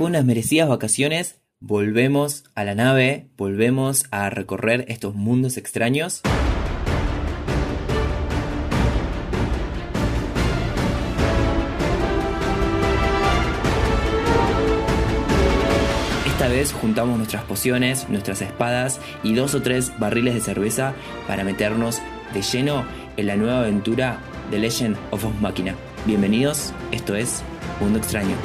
después de unas merecidas vacaciones, volvemos a la nave, volvemos a recorrer estos mundos extraños. Esta vez juntamos nuestras pociones, nuestras espadas y dos o tres barriles de cerveza para meternos de lleno en la nueva aventura de Legend of Vox Machina. Bienvenidos, esto es Mundo Extraño.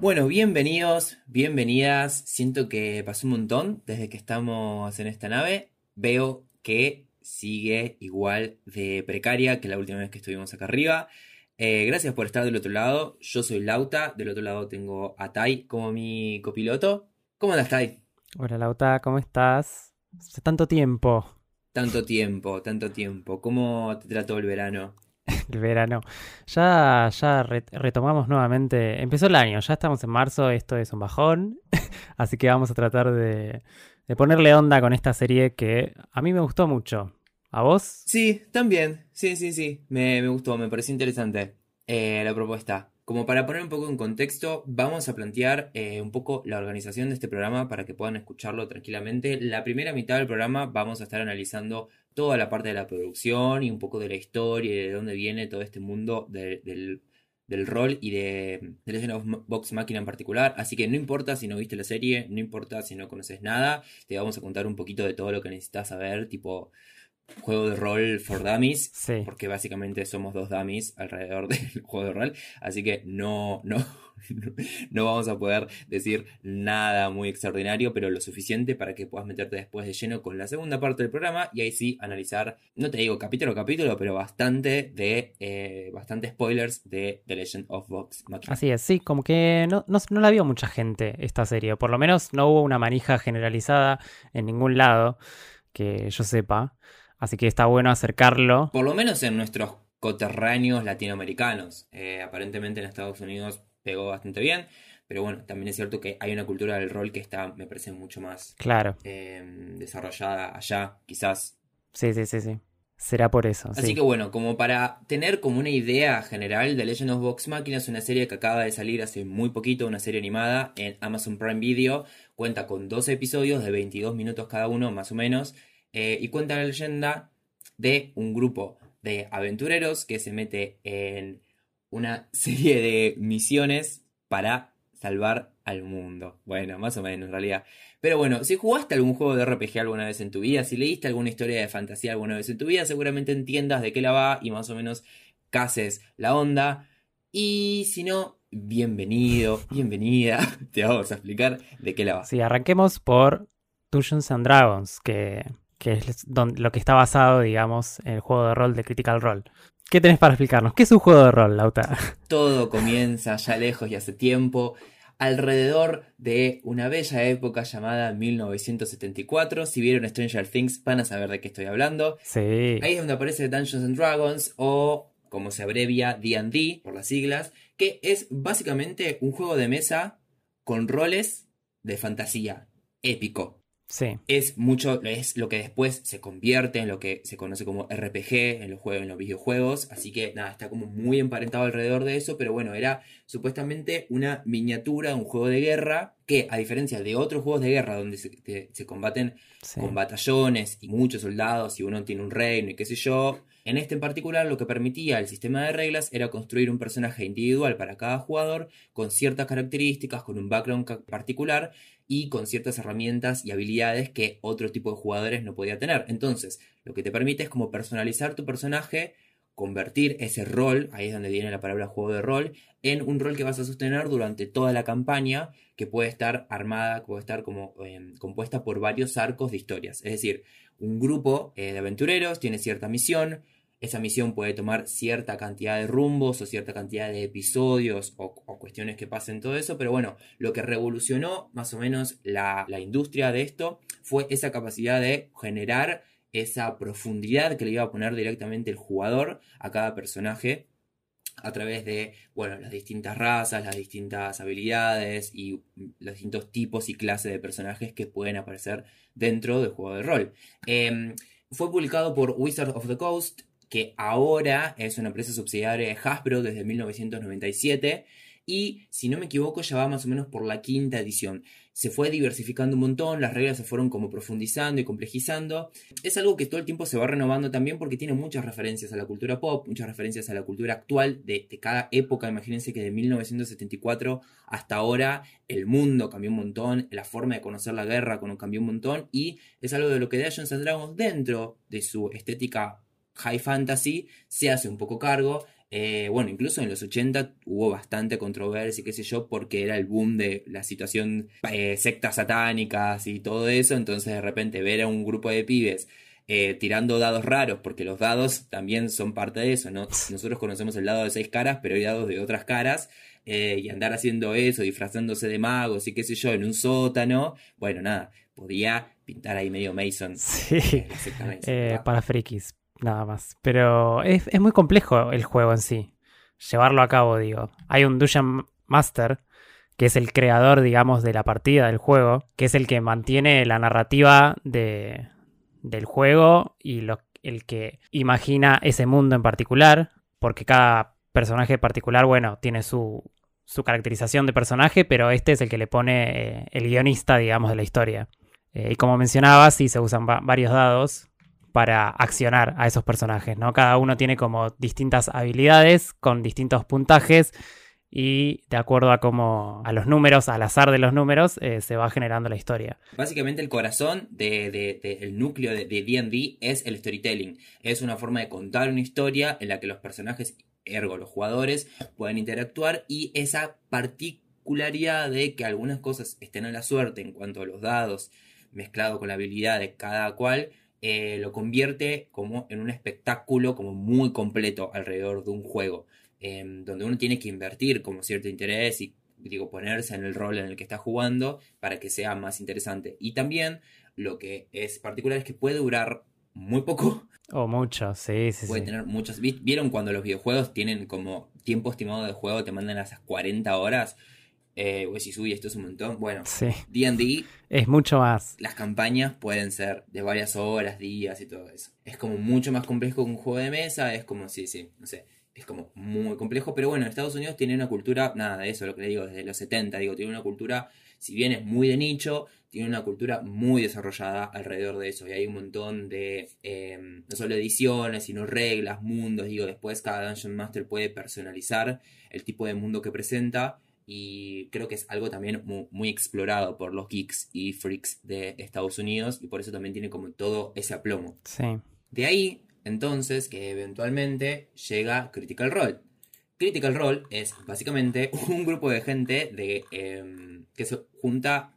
Bueno, bienvenidos, bienvenidas. Siento que pasó un montón desde que estamos en esta nave. Veo que sigue igual de precaria que la última vez que estuvimos acá arriba. Eh, gracias por estar del otro lado. Yo soy Lauta. Del otro lado tengo a Tai como mi copiloto. ¿Cómo andas, Tai? Hola Lauta, ¿cómo estás? Hace tanto tiempo. Tanto tiempo, tanto tiempo. ¿Cómo te trató el verano? El verano. Ya, ya re- retomamos nuevamente. Empezó el año, ya estamos en marzo, esto es un bajón. Así que vamos a tratar de, de ponerle onda con esta serie que a mí me gustó mucho. ¿A vos? Sí, también. Sí, sí, sí. Me, me gustó, me pareció interesante eh, la propuesta. Como para poner un poco en contexto, vamos a plantear eh, un poco la organización de este programa para que puedan escucharlo tranquilamente. La primera mitad del programa vamos a estar analizando toda la parte de la producción y un poco de la historia y de dónde viene todo este mundo de- del, del rol y de, de Legend of Vox Machina en particular. Así que no importa si no viste la serie, no importa si no conoces nada, te vamos a contar un poquito de todo lo que necesitas saber, tipo juego de rol for dummies, Sí. porque básicamente somos dos dummies alrededor del juego de rol, así que no, no, no vamos a poder decir nada muy extraordinario, pero lo suficiente para que puedas meterte después de lleno con la segunda parte del programa y ahí sí analizar, no te digo capítulo a capítulo, pero bastante de, eh, bastante spoilers de The Legend of Vox Machina. Así es, sí, como que no, no, no la vio mucha gente esta serie. Por lo menos no hubo una manija generalizada en ningún lado que yo sepa. Así que está bueno acercarlo. Por lo menos en nuestros coterráneos latinoamericanos. Eh, aparentemente en Estados Unidos pegó bastante bien, pero bueno, también es cierto que hay una cultura del rol que está, me parece, mucho más Claro, eh, desarrollada allá, quizás. sí, sí, sí, sí. Será por eso. Así sí. que bueno, como para tener como una idea general, The Legend of Vox Machina es una serie que acaba de salir hace muy poquito, una serie animada en Amazon Prime Video, cuenta con 12 episodios de 22 minutos cada uno, más o menos, eh, y cuenta la leyenda de un grupo de aventureros que se mete en una serie de misiones para salvar al mundo. Bueno, más o menos en realidad. Pero bueno, si jugaste algún juego de RPG alguna vez en tu vida, si leíste alguna historia de fantasía alguna vez en tu vida, seguramente entiendas de qué la va y más o menos cases la onda. Y si no, bienvenido, bienvenida, te vamos a explicar de qué la va. Sí, arranquemos por Dungeons and Dragons, que, que es lo que está basado, digamos, en el juego de rol de Critical Role. ¿Qué tenés para explicarnos? ¿Qué es un juego de rol, Lauta? Todo comienza ya lejos y hace tiempo, alrededor de una bella época llamada 1974. Si vieron Stranger Things van a saber de qué estoy hablando. Sí, Ahí es donde aparece Dungeons and Dragons o como se abrevia D&D por las siglas, que es básicamente un juego de mesa con roles de fantasía épico. Sí, Es mucho, es lo que después se convierte en lo que se conoce como RPG en los juegos, en los videojuegos. Así que nada, está como muy emparentado alrededor de eso. Pero bueno, era supuestamente una miniatura, un juego de guerra. Que a diferencia de otros juegos de guerra donde se, te- se combaten sí. con batallones y muchos soldados y uno tiene un reino y qué sé yo. En este en particular lo que permitía el sistema de reglas era construir un personaje individual para cada jugador con ciertas características, con un background particular y con ciertas herramientas y habilidades que otro tipo de jugadores no podía tener. Entonces, lo que te permite es como personalizar tu personaje, convertir ese rol, ahí es donde viene la palabra juego de rol, en un rol que vas a sostener durante toda la campaña, que puede estar armada, puede estar como eh, compuesta por varios arcos de historias. Es decir, un grupo eh, de aventureros tiene cierta misión, esa misión puede tomar cierta cantidad de rumbos o cierta cantidad de episodios o, cuestiones que pasen todo eso, pero bueno, lo que revolucionó más o menos la, la industria de esto fue esa capacidad de generar esa profundidad que le iba a poner directamente el jugador a cada personaje a través de, bueno, las distintas razas, las distintas habilidades y los distintos tipos y clases de personajes que pueden aparecer dentro del juego de rol. Eh, fue publicado por Wizard of the Coast, que ahora es una empresa subsidiaria de Hasbro desde 1997 y si no me equivoco ya va más o menos por la quinta edición. Se fue diversificando un montón, las reglas se fueron como profundizando y complejizando. Es algo que todo el tiempo se va renovando también porque tiene muchas referencias a la cultura pop, muchas referencias a la cultura actual de, cada época. Imagínense que de 1974 hasta ahora el mundo cambió un montón, la forma de conocer la guerra cambió un montón y es algo de lo que Dungeons and Dragons dentro de su estética high fantasy se hace un poco cargo eh, bueno, incluso en los 80 hubo bastante controversia qué sé yo, porque era el boom de la situación eh, sectas satánicas y todo eso, entonces de repente ver a un grupo de pibes eh, tirando dados raros, porque los dados también son parte de eso, ¿no? Nosotros conocemos el dado de seis caras, pero hay dados de otras caras, y andar haciendo eso, disfrazándose de magos y qué sé yo, en un sótano, bueno, nada, podía pintar ahí medio Mason. Sí, para frikis nada más. Pero es, muy complejo el juego en sí. Llevarlo a cabo, digo. Hay un Dungeon Master, que es el creador, digamos, de la partida del juego, que es el que mantiene la narrativa de, del juego y lo, el que imagina ese mundo en particular, porque cada personaje particular, bueno, tiene su, su caracterización de personaje, pero este es el que le pone eh, el guionista, digamos, de la historia. Eh, y como mencionaba, sí se usan varios dados, para accionar a esos personajes, ¿no? Cada uno tiene como distintas habilidades con distintos puntajes y de acuerdo a cómo a los números, al azar de los números, eh, se va generando la historia. Básicamente el corazón del de, núcleo de D&D es el storytelling. Es una forma de contar una historia en la que los personajes, ergo los jugadores, pueden interactuar y esa particularidad de que algunas cosas estén a la suerte en cuanto a los dados mezclado con la habilidad de cada cual, eh, lo convierte como en un espectáculo como muy completo alrededor de un juego, em, donde uno tiene que invertir como cierto interés y digo, ponerse en el rol en el que está jugando para que sea más interesante. Y también lo que es particular es que puede durar muy poco. O mucho, sí, sí. Puede tener muchos. ¿Vieron cuando los videojuegos tienen como tiempo estimado de juego, te mandan a esas 40 horas? Eh, uy, esto es un montón. Bueno, DD es mucho más. Las campañas pueden ser de varias horas, días y todo eso. Es como mucho más complejo que un juego de mesa, es como, sí, sí, no sé, es como muy complejo. Pero bueno, Estados Unidos tiene una cultura, nada de eso, lo que le digo, desde los 70, digo, tiene una cultura, si bien es muy de nicho, tiene una cultura muy desarrollada alrededor de eso. Y hay un montón de, em, no solo ediciones, sino reglas, mundos. Digo, después cada Dungeon Master puede personalizar el tipo de mundo que presenta y creo que es algo también muy, explorado por los geeks y freaks de Estados Unidos y por eso también tiene como todo ese aplomo. Sí. De ahí, entonces, que eventualmente llega Critical Role. Critical Role es básicamente un grupo de gente de, em, que se junta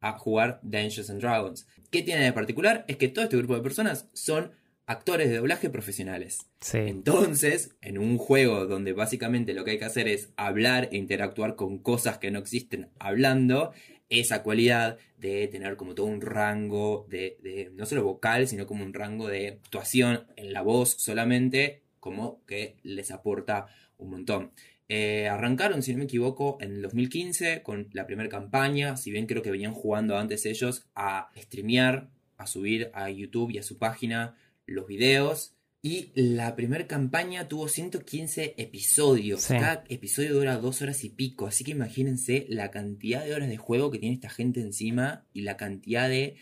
a jugar Dungeons and Dragons. ¿Qué tiene de particular? Es que todo este grupo de personas son actores de doblaje profesionales. Entonces, en un juego donde básicamente lo que hay que hacer es hablar e interactuar con cosas que no existen hablando, esa cualidad de tener como todo un rango de, no solo vocal, sino como un rango de actuación en la voz solamente, como que les aporta un montón. Eh, arrancaron, si no me equivoco, en el 2015 con la primera campaña, si bien creo que venían jugando antes ellos a streamear, a subir a YouTube y a su página los videos. Y la primera campaña tuvo 115 episodios. Cada episodio dura dos horas y pico. Así que imagínense la cantidad de horas de juego que tiene esta gente encima y la cantidad de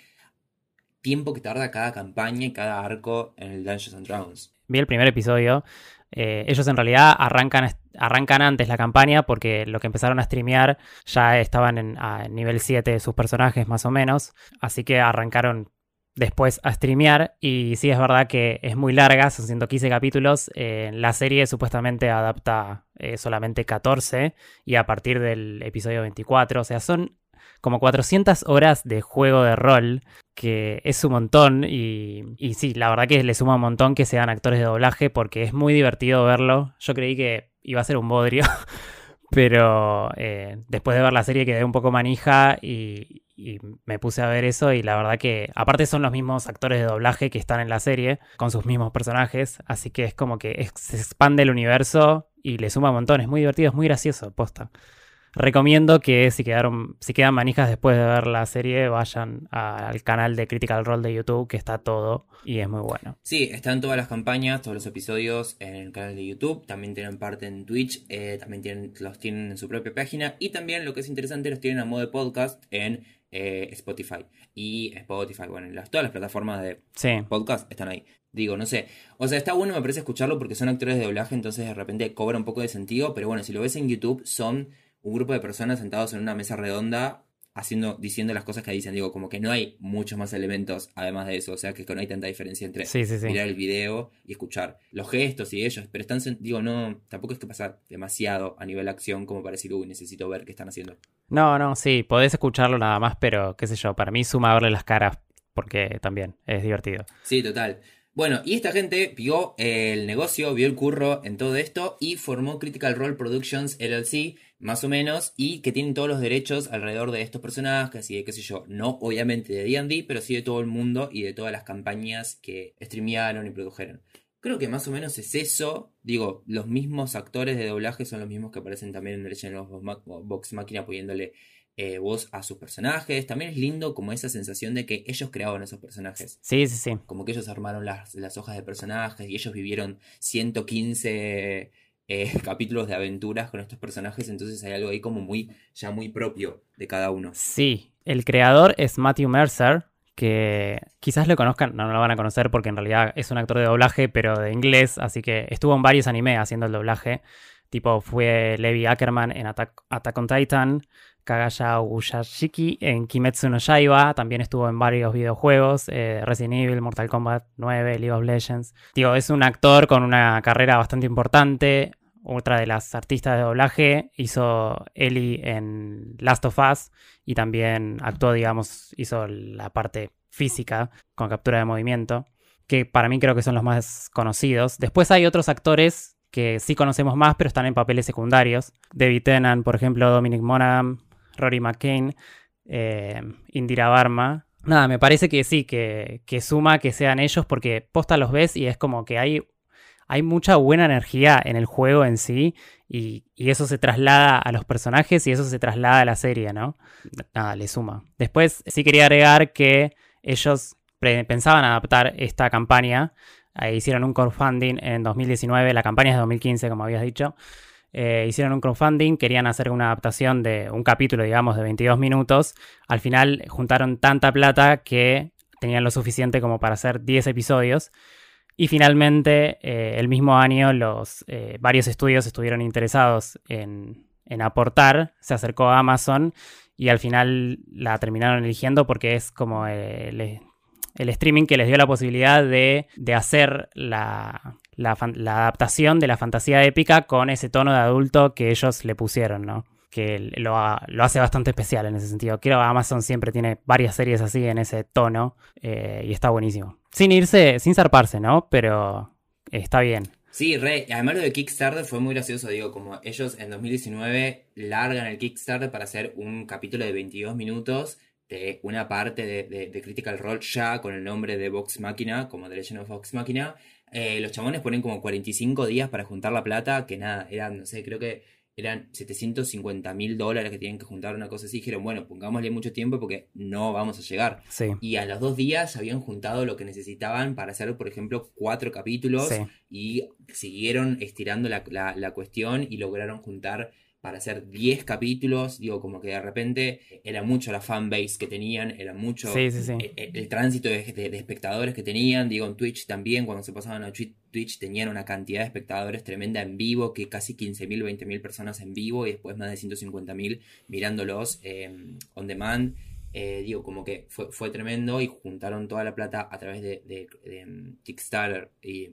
tiempo que tarda cada campaña y cada arco en el Dungeons and Dragons. Vi el primer episodio. Eh, ellos en realidad arrancan, arrancan antes la campaña porque lo que empezaron a streamear ya estaban en a nivel 7 de sus personajes más o menos. Así que arrancaron después a streamear. Y sí, es verdad que es muy larga, son 115 capítulos. Eh, la serie supuestamente adapta eh, solamente 14 y a partir del episodio 24. O sea, son como 400 horas de juego de rol, que es un montón. Y, y sí, la verdad que le suma un montón que sean actores de doblaje porque es muy divertido verlo. Yo creí que iba a ser un bodrio. Pero eh, después de ver la serie quedé un poco manija y, y me puse a ver eso y la verdad que aparte son los mismos actores de doblaje que están en la serie con sus mismos personajes, así que es como que se expande el universo y le suma un montón, es muy divertido, es muy gracioso, posta. recomiendo que si quedaron, si quedan manijas después de ver la serie, vayan al canal de Critical Role de YouTube, que está todo y es muy bueno. Sí, están todas las campañas, todos los episodios en el canal de YouTube, también tienen parte en Twitch, eh, también tienen, los tienen en su propia página y también lo que es interesante los tienen a modo de podcast en eh, Spotify. Y Spotify, bueno, las, todas las plataformas de podcast están ahí. Digo, no sé. O sea, está bueno, me parece escucharlo porque son actores de doblaje, entonces de repente cobra un poco de sentido. Pero bueno, si lo ves en YouTube, son un grupo de personas sentados en una mesa redonda haciendo, diciendo las cosas que dicen. Digo, como que no hay muchos más elementos además de eso. O sea, que no hay tanta diferencia entre mirar el video y escuchar los gestos y ellos. Pero están, digo, no, tampoco es que pasa demasiado a nivel acción como para decir, uy, necesito ver qué están haciendo. No, no, sí, podés escucharlo nada más, pero qué sé yo, para mí suma verle las caras porque también es divertido. Sí, total. Bueno, y esta gente vio el negocio, vio el curro en todo esto y formó Critical Role Productions LLC, más o menos, y que tienen todos los derechos alrededor de estos personajes y de qué sé yo, no obviamente de D&D, pero sí de todo el mundo y de todas las campañas que streamearon y produjeron. Creo que más o menos es eso. Digo, los mismos actores de doblaje son los mismos que aparecen también en Legend of Box Máquina poniéndole eh, voz a sus personajes. También es lindo como esa sensación de que ellos creaban esos personajes. Sí, sí, sí. Como que ellos armaron las, las hojas de personajes y ellos vivieron 115 eh, capítulos de aventuras con estos personajes. Entonces hay algo ahí como muy, ya muy propio de cada uno. Sí, el creador es Matthew Mercer, que quizás lo conozcan, no, lo van a conocer porque en realidad es un actor de doblaje, pero de inglés, así que estuvo en varios animes haciendo el doblaje. Tipo, fue Levi Ackerman en Attack, Attack on Titan, Kagaya Uyashiki en Kimetsu no Yaiba, también estuvo en varios videojuegos, eh, Resident Evil, Mortal Kombat 9, League of Legends. Digo, es un actor con una carrera bastante importante. Otra de las artistas de doblaje hizo Ellie en Last of Us y también actuó, digamos, hizo la parte física con captura de movimiento, que para mí creo que son los más conocidos. Después hay otros actores que sí conocemos más, pero están en papeles secundarios. David Tennant, por ejemplo, Dominic Monaghan, Rory McCain, eh, Indira Barma. Nada, me parece que sí, que, suma que sean ellos porque posta los ves y es como que hay, hay mucha buena energía en el juego en sí y, eso se traslada a los personajes y eso se traslada a la serie, ¿no? Nada, le suma. Después sí quería agregar que ellos pensaban adaptar esta campaña. hicieron un crowdfunding en 2019, la campaña es de 2015, como habías dicho. Eh, hicieron un crowdfunding, querían hacer una adaptación de un capítulo, digamos, de 22 minutos. Al final juntaron tanta plata que tenían lo suficiente como para hacer 10 episodios. Y finalmente, eh, el mismo año, los, eh, varios estudios estuvieron interesados en, aportar, se acercó a Amazon y al final la terminaron eligiendo porque es como el, streaming que les dio la posibilidad de, de hacer la, la, adaptación de la fantasía épica con ese tono de adulto que ellos le pusieron, ¿no? Que lo, hace bastante especial en ese sentido. Creo que Amazon siempre tiene varias series así en ese tono eh, y está buenísimo. Sin irse, sin zarparse, ¿no? Pero está bien. Sí, re. Además lo de Kickstarter fue muy gracioso, digo, como ellos en 2019 largan el Kickstarter para hacer un capítulo de 22 minutos de una parte de, Critical Role ya con el nombre de Vox Machina, como The Legend of Vox Machina, eh, los chabones ponen como 45 días para juntar la plata, que nada, eran, no sé, creo que eran 750 mil dólares que tienen que juntar una cosa así. Dijeron, bueno, pongámosle mucho tiempo porque no vamos a llegar. Y a los dos días habían juntado lo que necesitaban para hacer, por ejemplo, cuatro capítulos y siguieron estirando la, la cuestión y lograron juntar para hacer 10 capítulos, digo, como que de repente era mucho la fanbase que tenían, era mucho e, e, El, tránsito de, espectadores que tenían, digo, en Twitch también, cuando se pasaban a Twitch, tenían una cantidad de espectadores tremenda en vivo, que casi 15.000, 20.000 personas en vivo y después más de 150.000 mirándolos em, on demand. Eh, digo, como que fue, fue tremendo y juntaron toda la plata a través de, de em, Kickstarter y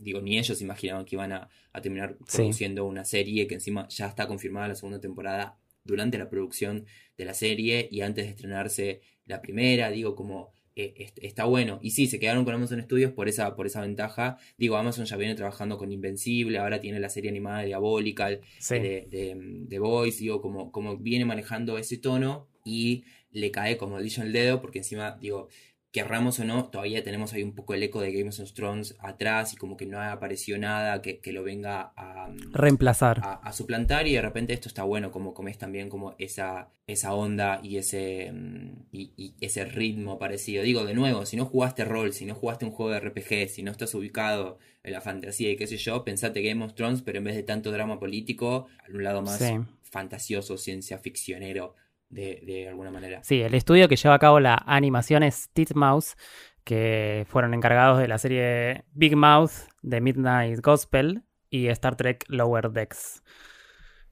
digo, ni ellos imaginaban que iban a, terminar produciendo una serie que encima ya está confirmada la segunda temporada durante la producción de la serie y antes de estrenarse la primera, digo, como eh, está bueno. Y sí, se quedaron con Amazon Studios por esa, por esa ventaja. Digo, Amazon ya viene trabajando con Invencible, ahora tiene la serie animada de Diabolical, de, de, de, Voice, digo, como, como viene manejando ese tono y le cae como dicho el dedo, porque encima, digo, querramos o no, todavía tenemos ahí un poco el eco de Game of Thrones atrás y como que no apareció nada que, que lo venga a reemplazar, a, suplantar y de repente esto está bueno, como comes también como esa, esa onda y ese, mm, y, ese ritmo parecido. Digo, de nuevo, si no jugaste rol, si no jugaste un juego de RPG, si no estás ubicado en la fantasía y qué sé yo, pensate Game of Thrones, pero en vez de tanto drama político, a un lado más fantasioso, ciencia ficcionero de, alguna manera. Sí, el estudio que lleva a cabo la animación es Titmouse, que fueron encargados de la serie Big Mouth de Midnight Gospel y Star Trek Lower Decks.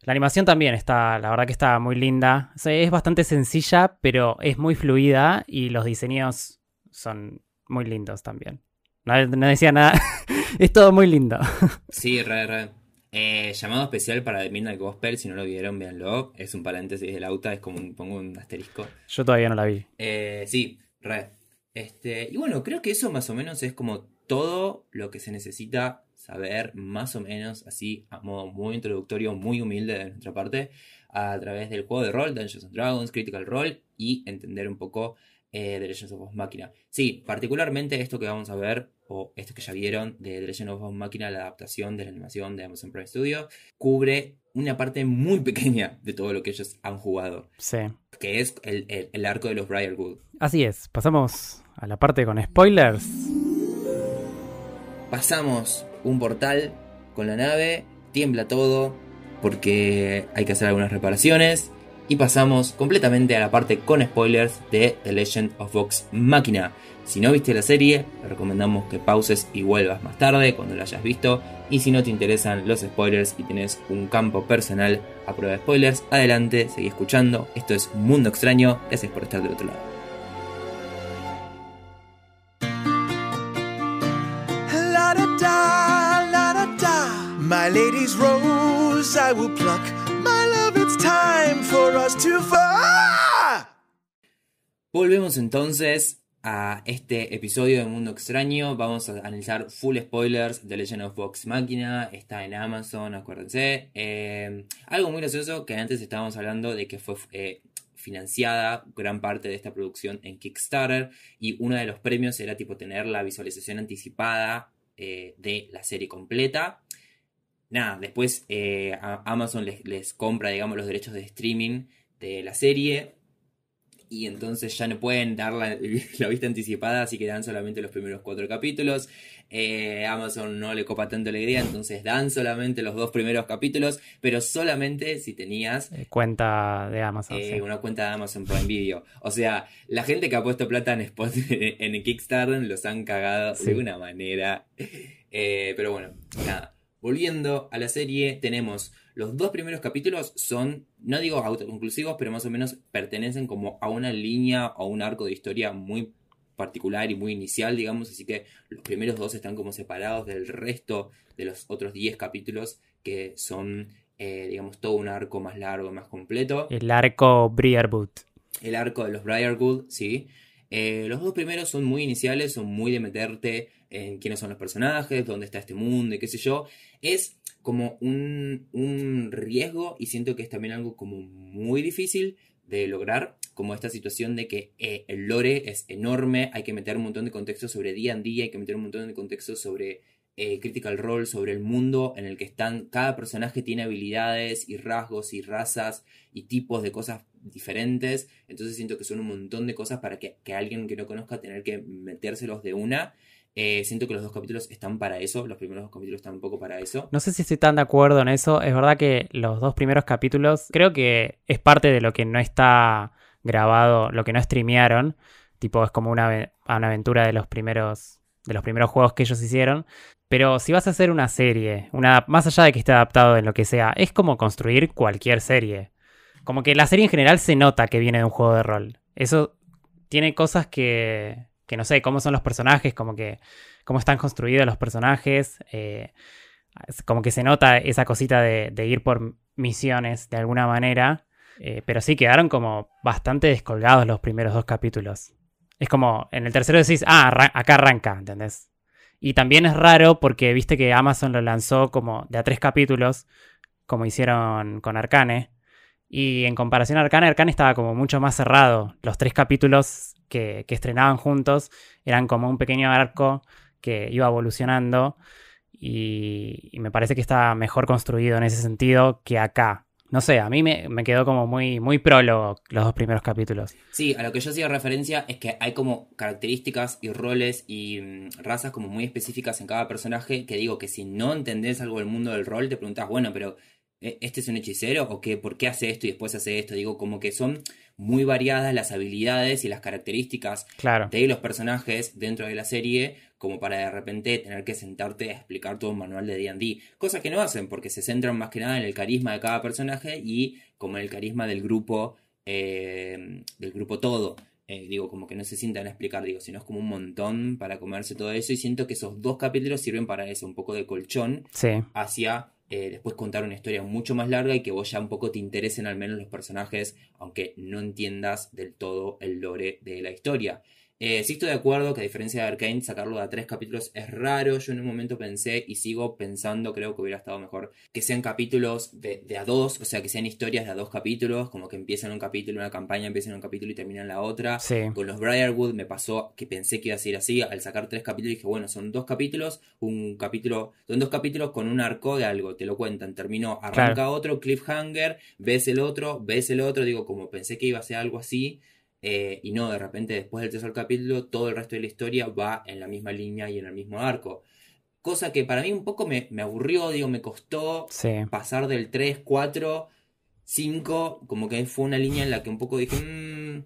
La animación también está, la verdad que está muy linda. es bastante sencilla, pero es muy fluida y los diseños son muy lindos también. No, no decía nada. es todo muy lindo. sí, re, re. Eh, llamado especial para The Midnight Gospel, si no lo vieron, véanlo. Es un paréntesis del auto, es como un, pongo un asterisco. Yo todavía no la vi. Eh, sí, re. Este, y bueno, creo que eso más o menos es como todo lo que se necesita saber, más o menos así, a modo muy introductorio, muy humilde de nuestra parte, a través del juego de rol, Dungeons and Dragons, Critical Role, y entender un poco eh, The Legends of Ghost Machina. Sí, particularmente esto que vamos a ver, o esto que ya vieron de The Legend of Machina, la adaptación de la animación de Amazon Prime Studio, cubre una parte muy pequeña de todo lo que ellos han jugado. Sí. Que es el, arco de los Briarwood. Así es, pasamos a la parte con spoilers. Pasamos un portal con la nave, tiembla todo porque hay que hacer algunas reparaciones y pasamos completamente a la parte con spoilers de The Legend of Vox Machina. Si no viste la serie, te recomendamos que pauses y vuelvas más tarde cuando la hayas visto. Y si no te interesan los spoilers y tienes un campo personal a prueba de spoilers, adelante, seguí escuchando. Esto es Mundo Extraño. Gracias por estar del otro lado. My lady's rose I will pluck. My love, it's time for us to Volvemos entonces a este episodio de Mundo Extraño. Vamos a analizar full spoilers de Legend of Vox Máquina. Está en Amazon, acuérdense. Eh, algo muy gracioso que antes estábamos hablando de que fue eh, financiada gran parte de esta producción en Kickstarter. Y uno de los premios era tipo tener la visualización anticipada eh, de la serie completa nada, después Amazon les, compra, digamos, los derechos de streaming de la serie. Y entonces ya no pueden dar la, vista anticipada, así que dan solamente los primeros cuatro capítulos. Eh, Amazon no le copa tanto la idea, entonces dan solamente los dos primeros capítulos, pero solamente si tenías... Eh, cuenta de Amazon. Una cuenta de Amazon Prime Video. O sea, la gente que ha puesto plata en, Spot, en Kickstarter los han cagado de una manera. pero bueno, nada. Volviendo a la serie, tenemos los dos primeros capítulos son, no digo autoconclusivos, pero más o menos pertenecen como a una línea o un arco de historia muy particular y muy inicial, digamos, así que los primeros dos están como separados del resto de los otros 10 capítulos que son, eh, digamos, todo un arco más largo, más completo. El arco Briarwood. El arco de los Briarwood, sí. Eh, los dos primeros son muy iniciales, son muy de meterte en quiénes son los personajes, dónde está este mundo y qué sé yo. Es como un, un riesgo y siento que es también algo como muy difícil de lograr, como esta situación de que eh, el lore es enorme, hay que meter un montón de contexto sobre día en día, hay que meter un montón de contexto sobre eh, Critical Role, sobre el mundo en el que están, cada personaje tiene habilidades y rasgos y razas y tipos de cosas diferentes, entonces siento que son un montón de cosas para que, que alguien que no conozca tener que metérselos de una eh, siento que los dos capítulos están para eso, los primeros dos capítulos están un poco para eso. No sé si estoy tan de acuerdo en eso. Es verdad que los dos primeros capítulos creo que es parte de lo que no está grabado, lo que no streamearon. Tipo, es como una, una aventura de los primeros de los primeros juegos que ellos hicieron. Pero si vas a hacer una serie, una, más allá de que esté adaptado en lo que sea, es como construir cualquier serie. Como que la serie en general se nota que viene de un juego de rol. Eso tiene cosas que, que no sé cómo son los personajes, como que cómo están construidos los personajes, eh, como que se nota esa cosita de, ir por misiones de alguna manera, eh, pero sí quedaron como bastante descolgados los primeros dos capítulos. Es como en el tercero decís, ah, acá arranca, ¿entendés? Y también es raro porque viste que Amazon lo lanzó como de a tres capítulos, como hicieron con Arcane. Y en comparación a Arcane, Arcane estaba como mucho más cerrado. Los tres capítulos que, que estrenaban juntos eran como un pequeño arco que iba evolucionando. Y, me parece que está mejor construido en ese sentido que acá. No sé, a mí me, me, quedó como muy, muy prólogo los dos primeros capítulos. Sí, a lo que yo hacía referencia es que hay como características y roles y mm, razas como muy específicas en cada personaje que digo que si no entendés algo del mundo del rol te preguntas, bueno, pero ¿e-, ¿este es un hechicero? ¿O qué? ¿Por qué hace esto y después hace esto? Digo, como que son muy variadas las habilidades y las características claro. de los personajes dentro de la serie como para de repente tener que sentarte a explicar todo un manual de D&D. Cosa que no hacen porque se centran más que nada en el carisma de cada personaje y como en el carisma del grupo, eh, del grupo todo. Eh, digo, como que no se sientan a explicar, digo, sino es como un montón para comerse todo eso y siento que esos dos capítulos sirven para eso, un poco de colchón sí. hacia eh, después contar una historia mucho más larga y que vos ya un poco te interesen al menos los personajes, aunque no entiendas del todo el lore de la historia. Eh, sí estoy de acuerdo que a diferencia de Arkane, sacarlo de a tres capítulos es raro. Yo en un momento pensé y sigo pensando, creo que hubiera estado mejor que sean capítulos de, de a dos, o sea, que sean historias de a dos capítulos, como que empiezan un capítulo, una campaña, empiezan un capítulo y terminan la otra. Sí. Con los Briarwood me pasó que pensé que iba a ser así. Al sacar tres capítulos dije, bueno, son dos capítulos, un capítulo, son dos capítulos con un arco de algo, te lo cuentan. Terminó, arranca Claro. otro, cliffhanger, ves el otro, ves el otro, digo, como pensé que iba a ser algo así. Eh, y no, de repente después del tercer capítulo, todo el resto de la historia va en la misma línea y en el mismo arco. Cosa que para mí un poco me, me aburrió, digo, me costó Sí. pasar del 3, 4, 5, como que fue una línea en la que un poco dije, "Mm",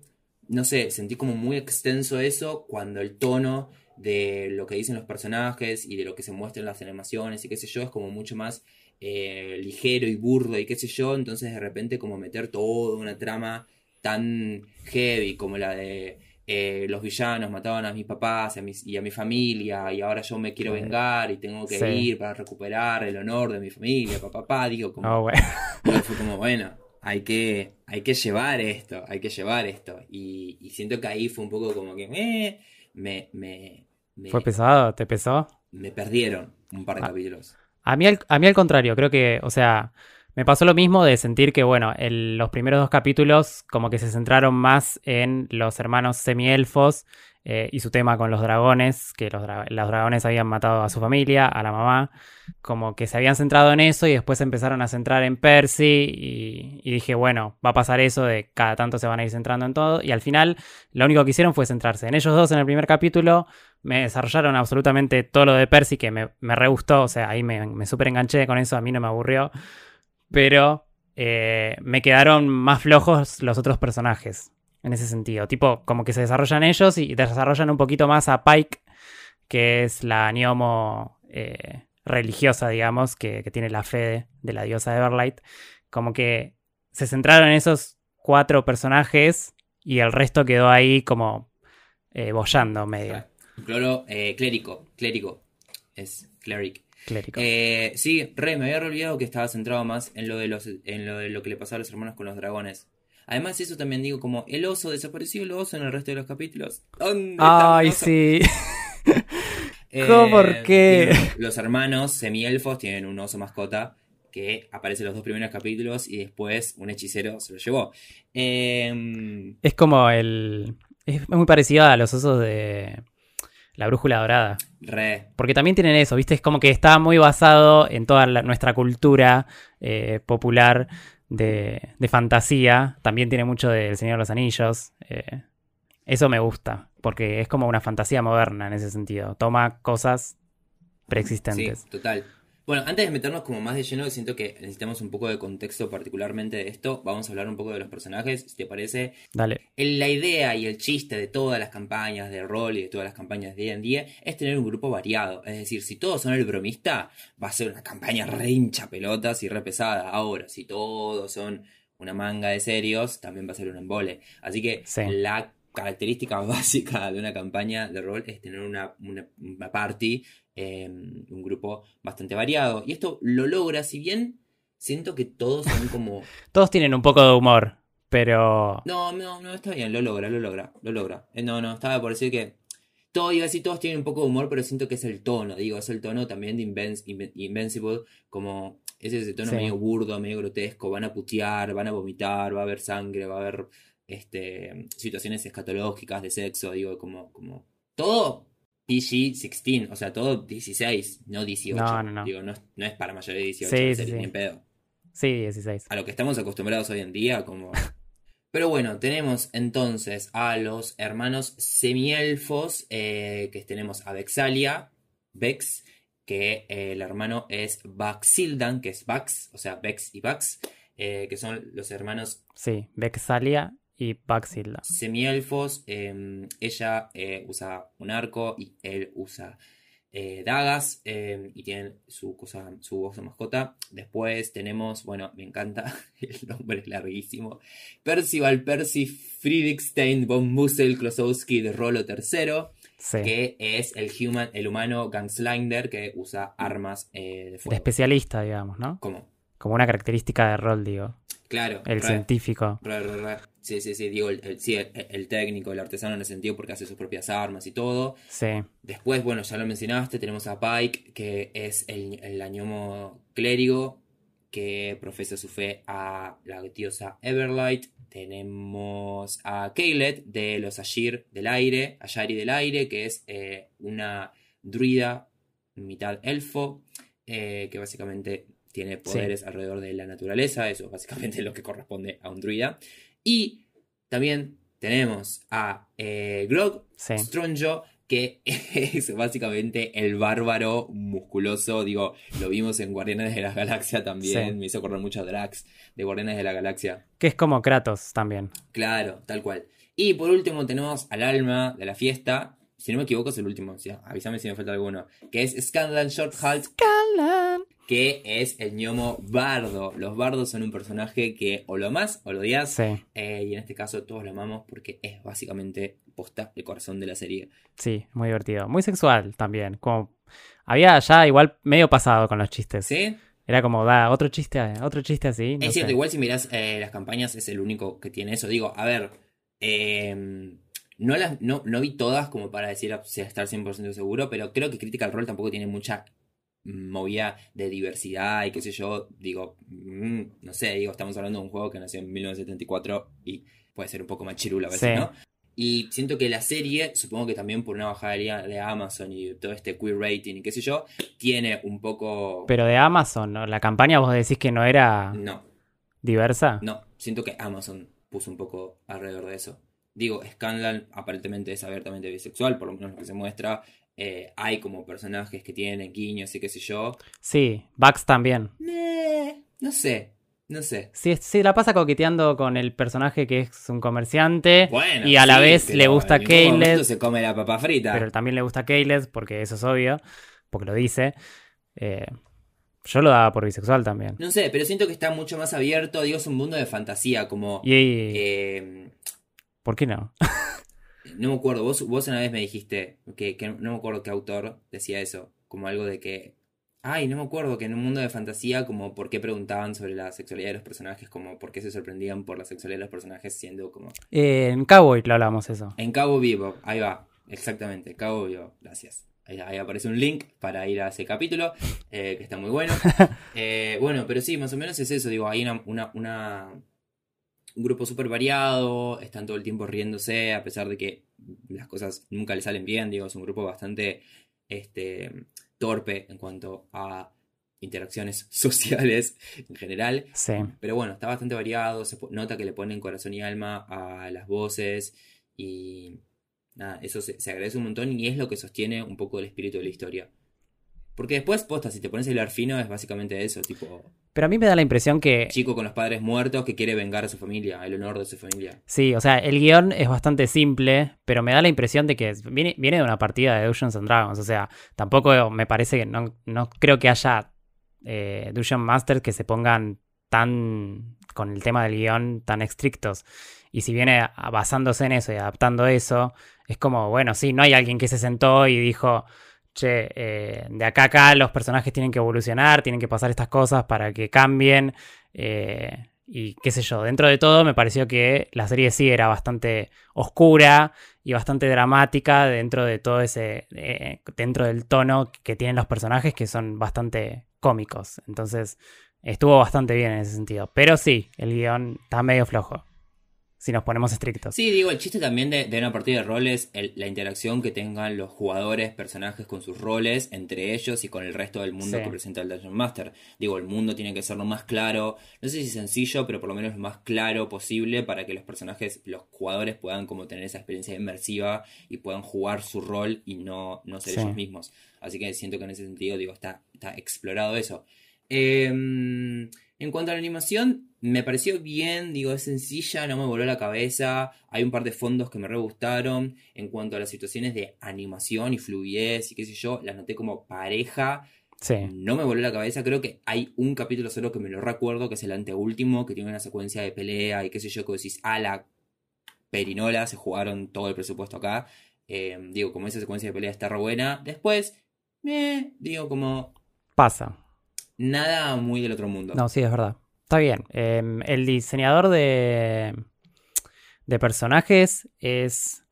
no sé, sentí como muy extenso eso cuando el tono de lo que dicen los personajes y de lo que se muestra en las animaciones y qué sé yo es como mucho más eh, ligero y burdo y qué sé yo, entonces de repente como meter toda una trama tan heavy como la de eh, los villanos mataban a mis papás y a, mis- y a mi familia y ahora yo me quiero vengar y tengo que Sí. ir para recuperar el honor de mi familia, papá, papá, digo, como, Oh, bueno. digo, fue como, bueno, hay que, hay que llevar esto, hay que llevar esto. Y, y siento que ahí fue un poco como que eh, me, me, me, ¿Fue pesado? ¿Te pesó? me perdieron un par de Ah. capítulos. A mí, al, a mí al contrario, creo que, o sea, me pasó lo mismo de sentir que, bueno, los primeros dos capítulos como que se centraron más en los hermanos semielfos eh, y su tema con los dragones, que los, dra- los dragones habían matado a su familia, a la mamá, como que se habían centrado en eso y después empezaron a centrar en Percy y, y dije, bueno, va a pasar eso de cada tanto se van a ir centrando en todo y al final lo único que hicieron fue centrarse en ellos dos en el primer capítulo me desarrollaron absolutamente todo lo de Percy que me, me re gustó, o sea, ahí me, me súper enganché con eso, a mí no me aburrió, pero eh, me quedaron más flojos los otros personajes en ese sentido, tipo como que se desarrollan ellos y desarrollan un poquito más a Pike, que es la Niomo eh, religiosa, digamos, que, tiene la fe de, la diosa Everlight, como que se centraron en esos cuatro personajes y el resto quedó ahí como eh, bollando medio. Cloro, eh, clérico, clérico, es cleric. Clérico. Eh, sí, re, me había olvidado que estaba centrado más en lo de los, en lo de lo que le pasaba a los hermanos con los dragones. Además, eso también digo, como el oso, desapareció el oso en el resto de los capítulos. ¿Dónde está el Ay, sí. Eh, ¿Cómo, por qué? Los hermanos semielfos tienen un oso mascota que aparece en los dos primeros capítulos y después un hechicero se lo llevó. Eh, Es como el. Es muy parecido a los osos de la brújula dorada. re, Porque también tienen eso, ¿viste? Es como que está muy basado en toda la- nuestra cultura eh, popular de, de fantasía. También tiene mucho del Señor de los Anillos. eh, eso me gusta, porque es como una fantasía moderna en ese sentido. Toma cosas preexistentes. Sí, total. Bueno, antes de meternos como más de lleno, siento que necesitamos un poco de contexto particularmente de esto. Vamos a hablar un poco de los personajes, si te parece. Dale. El- La idea y el chiste de todas las campañas de rol y de todas las campañas de D&D es tener un grupo variado. Es decir, si todos son el bromista, va a ser una campaña re hincha pelotas y re pesada. Ahora, si todos son una manga de serios, también va a ser un embole. Así que Sí. la característica básica de una campaña de rol es tener una, una- una party, eh, un grupo bastante variado. Y esto lo logra, si bien siento que todos son como... Todos tienen un poco de humor, pero. No, no, no, está bien, lo logra, lo logra, lo logra. Eh, No, no, estaba por decir que todo, iba a decir, todos tienen un poco de humor, pero siento que es el tono, digo, es el tono también de Inven- Inven- Invincible, como Es ese tono Sí. medio burdo, medio grotesco. Van a putear, van a vomitar, va a haber sangre, va a haber este, situaciones escatológicas de sexo, digo, como, como. Todo PG-16, o sea, todo 16, no 18. No, no, no. Digo, no, es- no es para mayores de 18, Sí, en sí, sí. ni en pedo. Sí, 16. A lo que estamos acostumbrados hoy en día, como. Pero bueno, tenemos entonces a los hermanos semielfos, eh, que tenemos a Vexalia, Vex, que eh, el hermano es Baxildan, que es Vax, o sea, Vex y Vax, eh, que son los hermanos Sí, Vexalia y Baxilda. semielfos. eh, ella eh, usa un arco y él usa eh, dagas eh, y tienen su cosa, su voz de mascota. Después tenemos, bueno, me encanta, el nombre es larguísimo. Percival Percy Friedrichstein von Mussel Klosowski de Rolo III, Sí. que es el human, el humano Ganslinger que usa armas eh, de De fuego. especialista, digamos, ¿no? ¿Cómo? Como una característica de rol, digo. Claro, El re. científico. Re, re, re. Sí, sí, sí, digo, el, el- sí, el- el técnico, el artesano en ese sentido porque hace sus propias armas y todo. Sí. Después, bueno, ya lo mencionaste, tenemos a Pike, que es el, el añomo clérigo que profesa su fe a la diosa Everlight. Tenemos a Kaylet de los Ashir del aire, Ashari del aire, que es eh, una druida mitad elfo, eh, que básicamente tiene poderes alrededor de la naturaleza, eso es básicamente lo que corresponde a un druida. Y también tenemos a eh, Grog, Sí. Stronjo, que es básicamente el bárbaro musculoso. Digo, lo vimos en Guardianes de la Galaxia también. Sí. Me hizo acordar mucho a Drax de Guardianes de la Galaxia. Que es como Kratos también. Claro, tal cual. Y por último tenemos al alma de la fiesta. Si no me equivoco es el último, ¿sí? avísame si me falta alguno. Que es Scanlan Shorthalt, que es el gnomo bardo. Los bardos son un personaje que o lo amas o lo odias. Sí. Eh, y en este caso todos lo amamos porque es básicamente posta el corazón de la serie. Sí, muy divertido. Muy sexual también. Como había ya igual medio pasado con los chistes. ¿Sí? Era como, da, otro chiste, otro chiste así. no es cierto, sé. igual si mirás eh, las campañas es el único que tiene eso. Digo, a ver, eh, no, las, no, no vi todas como para decir o sea, estar 100% seguro, pero creo que Critical Role tampoco tiene mucha movida de diversidad y qué sé yo. Digo, mm, no sé, digo, estamos hablando de un juego que nació en 1974 y puede ser un poco más chirulo a veces, Sí. ¿no? Y siento que la serie, supongo que también por una bajada de Amazon y todo este queer rating y qué sé yo, tiene un poco... Pero de Amazon, ¿no? la campaña vos decís que no era No, diversa. No, siento que Amazon puso un poco alrededor de eso. Digo, Scanlan aparentemente es abiertamente bisexual, por lo menos lo que se muestra. Eh, hay como personajes que tienen guiños y qué sé yo. Sí, Bugs también. No sé, no sé. Sí, sí, la pasa coqueteando con el personaje que es un comerciante. Bueno, y a la sí, vez le gusta Caleb, se come la papa frita. pero también le gusta Caleb, porque eso es obvio, porque lo dice. Eh, yo lo daba por bisexual también. No sé, pero siento que está mucho más abierto. Digo, es un mundo de fantasía, como... Y, eh, ¿por qué no? no me acuerdo, vos, vos una vez me dijiste que, que no me acuerdo qué autor decía eso, como algo de que, ay, no me acuerdo que en un mundo de fantasía, como por qué preguntaban sobre la sexualidad de los personajes, como por qué se sorprendían por la sexualidad de los personajes siendo como... Eh, en Cowboy lo hablamos eso. En Cabo Vivo, ahí va, exactamente, Cabo Vivo, gracias. Ahí, ahí aparece un link para ir a ese capítulo, eh, que está muy bueno. Eh, bueno, pero sí, más o menos es eso, digo, hay una, una, una- un grupo súper variado, están todo el tiempo riéndose, a pesar de que las cosas nunca le salen bien, digo, es un grupo bastante este, torpe en cuanto a interacciones sociales en general. Sí. Pero bueno, está bastante variado, se nota que le ponen corazón y alma a las voces y nada, eso se, se agradece un montón y es lo que sostiene un poco el espíritu de la historia. Porque después, posta, si te pones a hilar fino, es básicamente eso, tipo, Pero a mí me da la impresión que chico con los padres muertos que quiere vengar a su familia, el honor de su familia. Sí, o sea, el guion es bastante simple, pero me da la impresión de que viene, viene de una partida de Dungeons and Dragons. O sea, tampoco me parece que no, no creo que haya eh, Dungeon Masters que se pongan tan con el tema del guion tan estrictos. Y si viene basándose en eso y adaptando eso, es como, bueno, sí, no hay alguien que se sentó y dijo, che, eh, de acá a acá los personajes tienen que evolucionar, tienen que pasar estas cosas para que cambien. eh, y qué sé yo, dentro de todo me pareció que la serie sí era bastante oscura y bastante dramática dentro de todo ese, eh, dentro del tono que tienen los personajes que son bastante cómicos. Entonces, estuvo bastante bien en ese sentido. Pero sí, el guion está medio flojo. Si nos ponemos estrictos. Sí, digo, el chiste también de, una partida de roles, la interacción que tengan los jugadores, personajes con sus roles, entre ellos y con el resto del mundo que presenta el Dungeon Master. Digo, el mundo tiene que ser lo más claro, no sé si sencillo, pero por lo menos lo más claro posible para que los personajes, los jugadores puedan como tener esa experiencia inmersiva y puedan jugar su rol y no, no ser ellos mismos. Así que siento que en ese sentido, digo, está, está explorado eso. Em, en cuanto a la animación, me pareció bien, digo, es sencilla, no me voló la cabeza. Hay un par de fondos que me re gustaron. En cuanto a las situaciones de animación y fluidez y qué sé yo, las noté como pareja. No me voló la cabeza. Creo que hay un capítulo solo que me lo recuerdo, que es el anteúltimo, que tiene una secuencia de pelea y qué sé yo, que decís, a la perinola, se jugaron todo el presupuesto acá. Em, digo, como esa secuencia de pelea está re buena. Después, me digo, como. Pasa nada muy del otro mundo. No, sí, es verdad. Está bien. Em, el diseñador de, de personajes es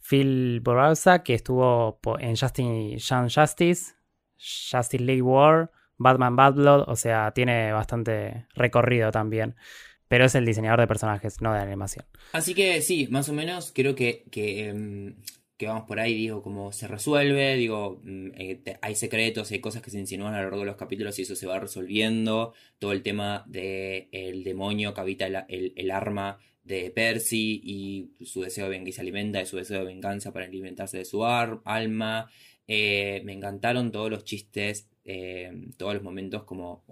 Phil Borauza, que estuvo en Justin Young Justice, Justice League War, Batman Bad Blood, o sea, tiene bastante recorrido también. Pero es el diseñador de personajes, no de animación. Así que sí, más o menos creo que, que em, que vamos por ahí, digo, cómo se resuelve, digo, mm, eh, hay secretos, hay cosas que se insinúan a lo largo de los capítulos y eso se va resolviendo, todo el tema del el demonio que habita el, arma de Percy y su deseo de y se alimenta de su deseo de venganza para alimentarse de su alma, eh, me encantaron todos los chistes, eh, todos los momentos como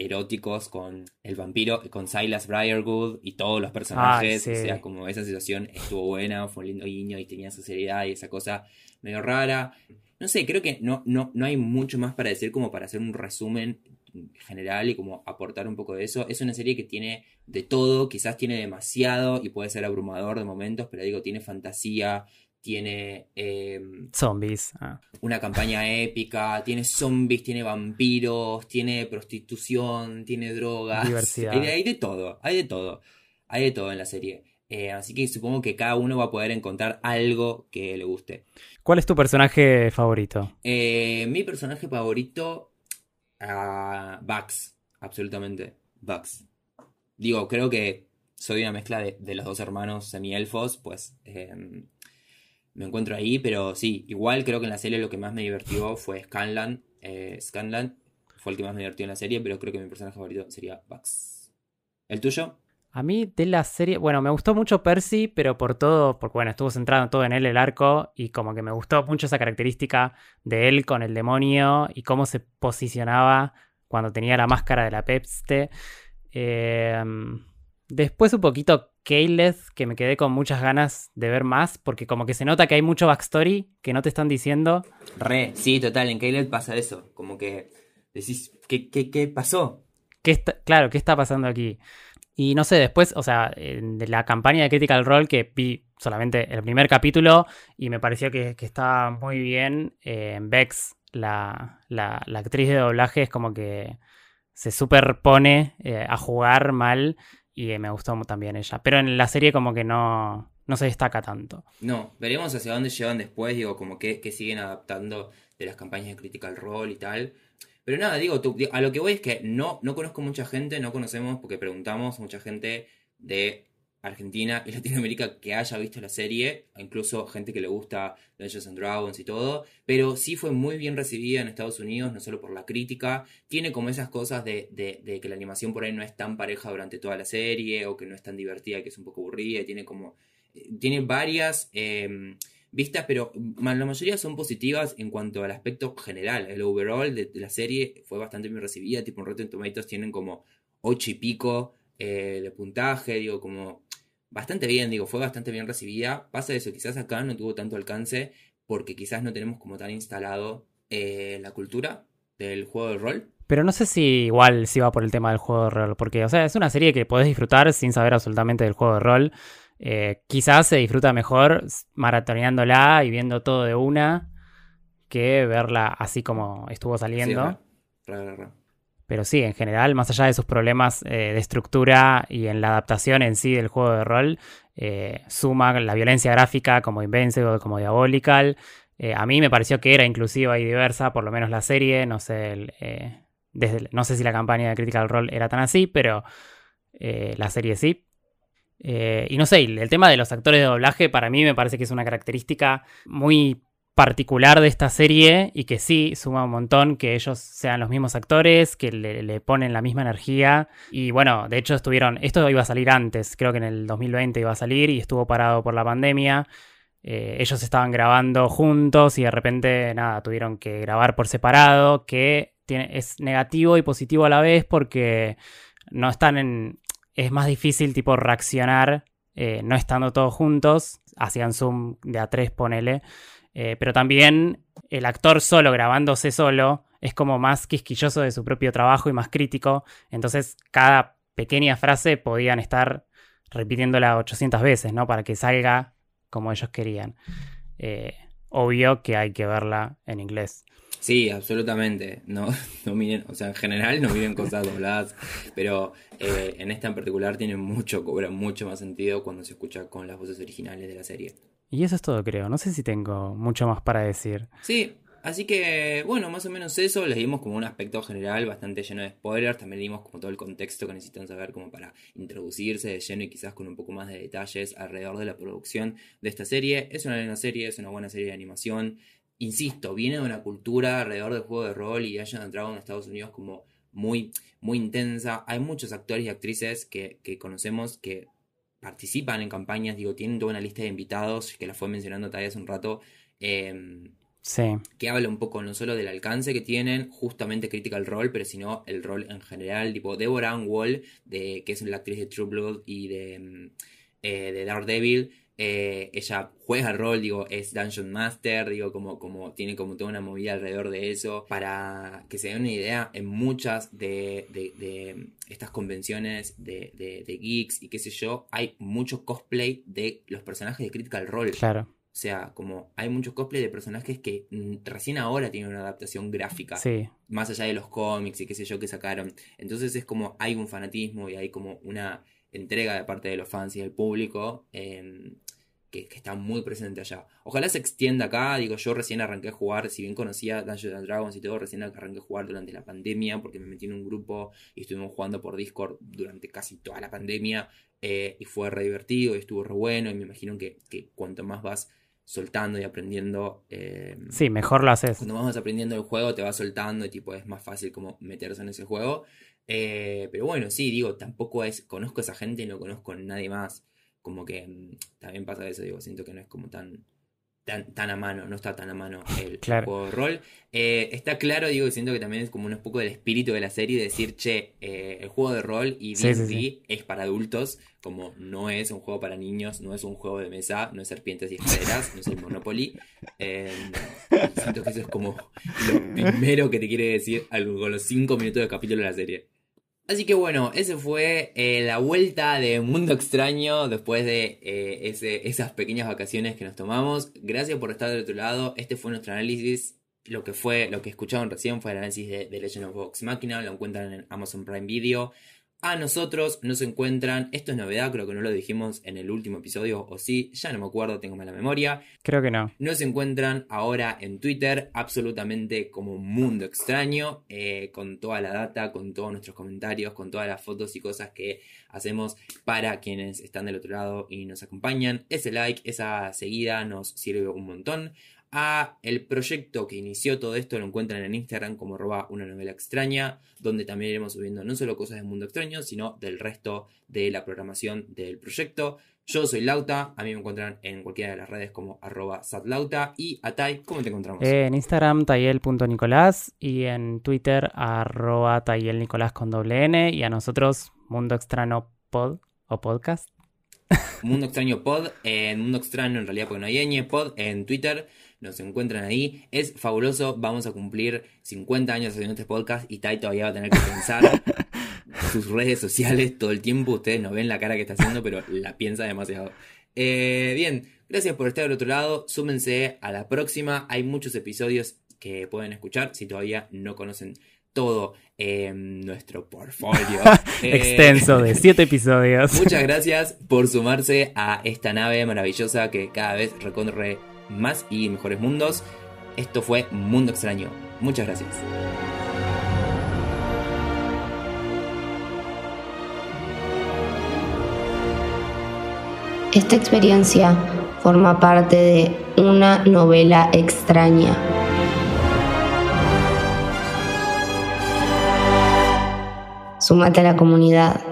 eróticos con el vampiro, con Silas Briarwood y todos los personajes. O sea, como esa situación estuvo buena, fue un lindo guiño y tenía su seriedad y esa cosa medio rara. No sé, creo que no, no, no hay mucho más para decir como para hacer un resumen general y como aportar un poco de eso. Es una serie que tiene de todo, quizás tiene demasiado y puede ser abrumador de momentos, pero digo, tiene fantasía, tiene em, zombies, ah. una campaña épica, tiene zombies, tiene vampiros, tiene prostitución, tiene drogas. Diversidad. Hay, de todo, hay de todo, hay de todo en la serie. Eh, así que supongo que cada uno va a poder encontrar algo que le guste. ¿Cuál es tu personaje favorito? Eh, mi personaje favorito, uh, Bugs, absolutamente, Bugs. Digo, creo que soy una mezcla de, de los dos hermanos semi-elfos, pues em, me encuentro ahí, pero sí, igual creo que en la serie lo que más me divertió fue Scanlan. Eh, Scanlan fue el que más me divertió en la serie, pero creo que mi personaje favorito sería Bugs. ¿El tuyo? A mí de la serie, bueno, me gustó mucho Percy, pero por todo, porque bueno, estuvo centrado todo en él el arco y como que me gustó mucho esa característica de él con el demonio y cómo se posicionaba cuando tenía la máscara de la Pepste. Eh, después un poquito Caleb, que me quedé con muchas ganas de ver más, porque como que se nota que hay mucho backstory que no te están diciendo. Re, sí, total, en Caleb pasa eso, como que decís, ¿qué, qué, pasó? ¿Qué está, claro, ¿qué está pasando aquí? Y no sé, después, o sea, de la campaña de Critical Role que vi solamente el primer capítulo y me pareció que, que estaba muy bien, eh, Bex, la, la, actriz de doblaje, es como que se superpone eh, a jugar mal y me gustó también ella. Pero en la serie como que no, no se destaca tanto. No, veremos hacia dónde llevan después, digo, como que, siguen adaptando de las campañas de Critical Role y tal. Pero nada, digo, a lo que voy es que no, no conozco mucha gente, no conocemos, porque preguntamos mucha gente de Argentina y Latinoamérica que haya visto la serie, incluso gente que le gusta Dungeons and Dragons y todo, pero sí fue muy bien recibida en Estados Unidos, no solo por la crítica, tiene como esas cosas de, que la animación por ahí no es tan pareja durante toda la serie, o que no es tan divertida, que es un poco aburrida, tiene como, eh, tiene varias em, vistas, pero la mayoría son positivas en cuanto al aspecto general, el overall de, la serie fue bastante bien recibida, tipo en Rotten Tomatoes tienen como ocho y pico eh, de puntaje, digo, como bastante bien, digo, fue bastante bien recibida. Pasa eso, quizás acá no tuvo tanto alcance porque quizás no tenemos como tan instalado eh, la cultura del juego de rol. Pero no sé si igual si va por el tema del juego de rol, porque, o sea, es una serie que podés disfrutar sin saber absolutamente del juego de rol. Eh, quizás se disfruta mejor maratoneándola y viendo todo de una que verla así como estuvo saliendo. Pero sí, en general, más allá de sus problemas eh, de estructura y en la adaptación en sí del juego de rol, eh, suma la violencia gráfica como Invincible, como Diabolical. Eh, a mí me pareció que era inclusiva y diversa, por lo menos la serie, no sé, no sé si la campaña de Critical Role era tan así, pero la serie sí. Y no sé, el tema de los actores de doblaje para mí me parece que es una característica muy particular de esta serie y que sí suma un montón que ellos sean los mismos actores, que le, ponen la misma energía. Y bueno, de hecho estuvieron, esto iba a salir antes, creo que en el 2020 iba a salir y estuvo parado por la pandemia. Eh, ellos estaban grabando juntos y de repente, nada, tuvieron que grabar por separado, que tiene, es negativo y positivo a la vez porque no están en... Es más difícil tipo reaccionar eh, no estando todos juntos, hacían zoom de a tres, ponele, eh, pero también el actor solo grabándose solo es como más quisquilloso de su propio trabajo y más crítico. Entonces cada pequeña frase podían estar repitiéndola 800 veces, ¿no? Para que salga como ellos querían. Eh, obvio que hay que verla en inglés. Sí, absolutamente. No, no miren, o sea, en general no miren cosas dobladas, pero eh, en esta en particular tiene mucho, cobra mucho más sentido cuando se escucha con las voces originales de la serie. Y eso es todo, creo. No sé si tengo mucho más para decir. Sí, así que, bueno, más o menos eso. Les dimos como un aspecto general bastante lleno de spoilers. También dimos como todo el contexto que necesitan saber como para introducirse de lleno y quizás con un poco más de detalles alrededor de la producción de esta serie. Es una buena serie, es una buena serie de animación. Insisto, viene de una cultura alrededor del juego de rol y hayan entrado en Estados Unidos como muy, muy intensa. Hay muchos actores y actrices que conocemos que participan en campañas, digo, tienen toda una lista de invitados, que la fue mencionando todavía hace un rato, em, sí. que habla un poco no solo del alcance que tienen, justamente Critical Role, pero sino el rol en general, tipo Deborah Ann Wall, de, que es la actriz de True Blood y de, em, eh, de Daredevil, eh, ella juega el rol, digo, es Dungeon Master, digo, como, como tiene como toda una movida alrededor de eso. Para que se den una idea, en muchas de, estas convenciones de, geeks y qué sé yo, hay mucho cosplay de los personajes de Critical Role. Claro. O sea, como hay muchos cosplay de personajes que recién ahora tienen una adaptación gráfica. Sí. Más allá de los cómics y qué sé yo que sacaron. Entonces es como hay un fanatismo y hay como una entrega de parte de los fans y del público que, está muy presente allá. Ojalá se extienda acá, digo, yo recién arranqué a jugar, si bien conocía Dungeons and Dragons y todo, recién arranqué a jugar durante la pandemia porque me metí en un grupo y estuvimos jugando por Discord durante casi toda la pandemia eh, y fue re divertido y estuvo re bueno y me imagino que, cuanto más vas soltando y aprendiendo. Em, sí, mejor lo haces. Cuando vas aprendiendo el juego, te vas soltando y tipo es más fácil como meterse en ese juego. Eh, pero bueno, sí, digo, tampoco es, conozco a esa gente y no conozco a nadie más como que mm, también pasa eso, digo, siento que no es como tan, tan, a mano, no está tan a mano el, juego de rol. Eh, está claro, digo, siento que también es como un poco del espíritu de la serie, decir, che, eh, el juego de rol y D&D es para adultos, como no es un juego para niños, no es un juego de mesa, no es serpientes y escaleras, no es el Monopoly. Eh, siento que eso es como lo primero que te quiere decir algo con los cinco minutos de capítulo de la serie. Así que bueno, esa fue eh, la vuelta de Mundo Extraño después de eh, esas pequeñas vacaciones que nos tomamos. Gracias por estar de otro lado. Este fue nuestro análisis. Lo que fue, lo que escucharon recién fue el análisis de, de Legend of Vox Machina. Lo encuentran en Amazon Prime Video. A nosotros nos encuentran, esto es novedad, creo que no lo dijimos en el último episodio, o sí, ya no me acuerdo, tengo mala memoria. Creo que no. Nos encuentran ahora en Twitter, absolutamente como Mundo Extraño, eh, con toda la data, con todos nuestros comentarios, con todas las fotos y cosas que hacemos para quienes están del otro lado y nos acompañan. Ese like, esa seguida nos sirve un montón a el proyecto que inició todo esto lo encuentran en Instagram como roba una novela extraña, donde también iremos subiendo no solo cosas del mundo extraño, sino del resto de la programación del proyecto. Yo soy Lauta, a mí me encuentran en cualquiera de las redes como arroba satlauta y a Tai, ¿cómo te encontramos? en Instagram tayel.nicolás y en Twitter arroba tayelnicolás con doble N y a nosotros Mundo Extraño Pod o Podcast. Mundo Extraño Pod, en Mundo Extraño en realidad porque no hay ñ, Pod en Twitter nos encuentran ahí. Es fabuloso, vamos a cumplir 50 años haciendo este podcast y Tai todavía va a tener que pensar sus redes sociales todo el tiempo. Ustedes no ven la cara que está haciendo, pero la piensa demasiado. Eh, bien, gracias por estar del otro lado. Súmense a la próxima. Hay muchos episodios que pueden escuchar si todavía no conocen todo nuestro portfolio. Extenso de 7 episodios. Muchas gracias por sumarse a esta nave maravillosa que cada vez recorre más y mejores mundos. Esto fue Mundo Extraño. Muchas gracias. Esta experiencia forma parte de una novela extraña. Sumate a la comunidad.